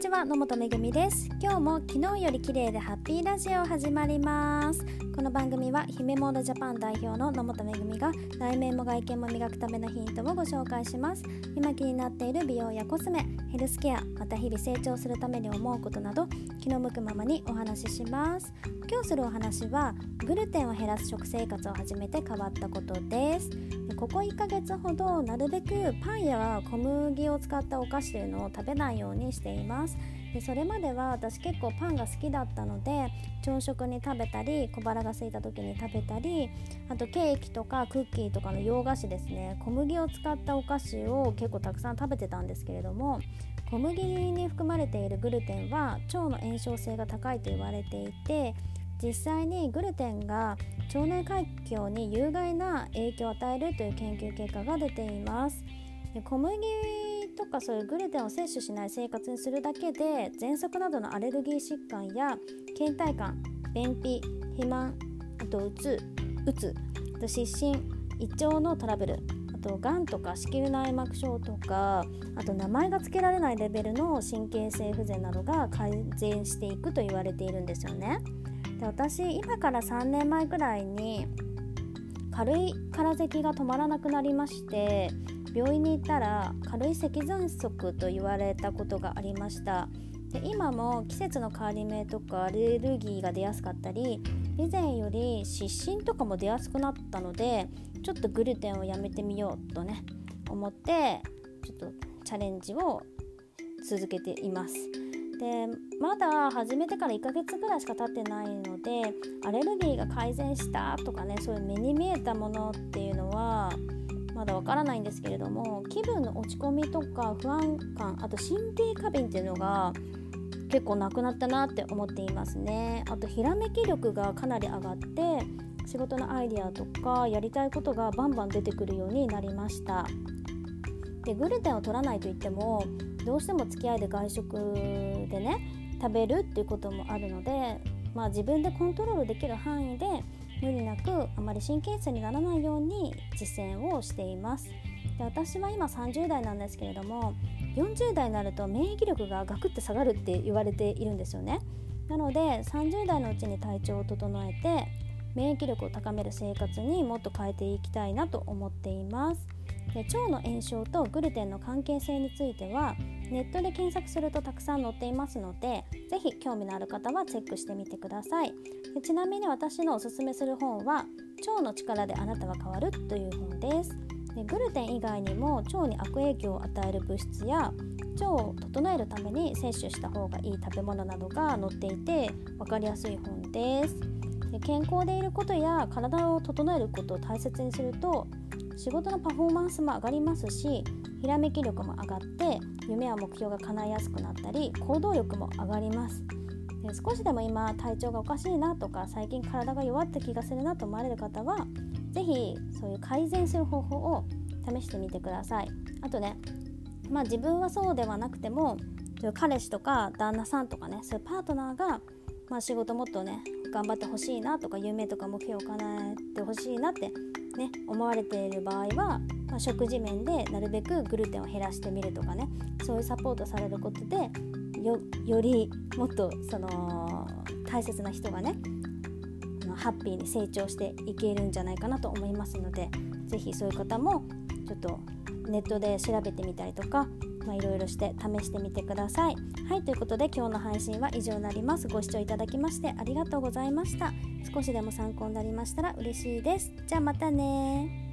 ちは野本めぐみです。今日も昨日より綺麗でハッピーラジオ始まります。この番組は姫モードジャパン代表の野本めぐみが内面も外見も磨くためのヒントをご紹介します。今気になっている美容やコスメヘルスケアまた日々成長するために思うことなど気の向くままにお話しします。今日するお話はグルテンを減らす食生活を始めて変わったことです。ここ1ヶ月ほどなるべくパンや小麦を使ったお菓子というのを食べないようにしています。でそれまでは私結構パンが好きだったので朝食に食べたり小腹が空いた時に食べたりあとケーキとかクッキーとかの洋菓子ですね。小麦を使ったお菓子を結構たくさん食べてたんですけれども小麦に含まれているグルテンは腸の炎症性が高いと言われていて実際にグルテンが腸内環境に有害な影響を与えるという研究結果が出ています。で小麦とかそういうグルテンを摂取しない生活にするだけで喘息などのアレルギー疾患や倦怠感便秘肥満あとうつうつあと失神胃腸のトラブルあとがんとか子宮内膜症とかあと名前が付けられないレベルの神経性不全などが改善していくと言われているんですよね。で私今から3年前くらいに軽い空咳が止まらなくなりまして病院に行ったら軽い咳喘息と言われたことがありました。で今も季節の変わり目とかアレルギーが出やすかったり以前より湿疹とかも出やすくなったのでちょっとグルテンをやめてみようとね思ってちょっとチャレンジを続けています。でまだ始めてから1ヶ月ぐらいしか経ってないのでアレルギーが改善したとかねそういう目に見えたものっていうのはまだわからないんですけれども気分の落ち込みとか不安感あと神経過敏っていうのが結構なくなったなって思っていますね。あとひらめき力がかなり上がって仕事のアイデアとかやりたいことがバンバン出てくるようになりました。でグルテンを取らないといってもどうしても付き合いで外食でね食べるっていうこともあるので、まあ、自分でコントロールできる範囲で無理なくあまり神経質にならないように実践をしています。で私は今30代なんですけれども40代になると免疫力がガクッて下がるって言われているんですよね。なので30代のうちに体調を整えて免疫力を高める生活にもっと変えていきたいなと思っています。で腸の炎症とグルテンの関係性についてはネットで検索するとたくさん載っていますので是非興味のある方はチェックしてみてください。でちなみに私のおすすめする本は「腸の力であなたは変わる」という本です。でグルテン以外にも腸に悪影響を与える物質や腸を整えるために摂取した方がいい食べ物などが載っていて分かりやすい本です。で健康でいることや体を整えることを大切にすると仕事のパフォーマンスも上がりますしひらめき力も上がって夢や目標が叶いやすくなったり行動力も上がります。で少しでも今体調がおかしいなとか最近体が弱った気がするなと思われる方は是非そういう改善する方法を試してみてください。あとねまあ自分はそうではなくても彼氏とか旦那さんとかねそういうパートナーが、まあ、仕事もっとね頑張ってほしいなとか夢とか目標を叶えてほしいなってね、思われている場合は、まあ、食事面でなるべくグルテンを減らしてみるとかねそういうサポートされることでよりもっとその大切な人がねハッピーに成長していけるんじゃないかなと思いますので是非そういう方もちょっとネットで調べてみたりとかいろいろして試してみてください。はいということで今日の配信は以上になります。ご視聴いただきましてありがとうございました。少しでも参考になりましたら嬉しいです。じゃあまたね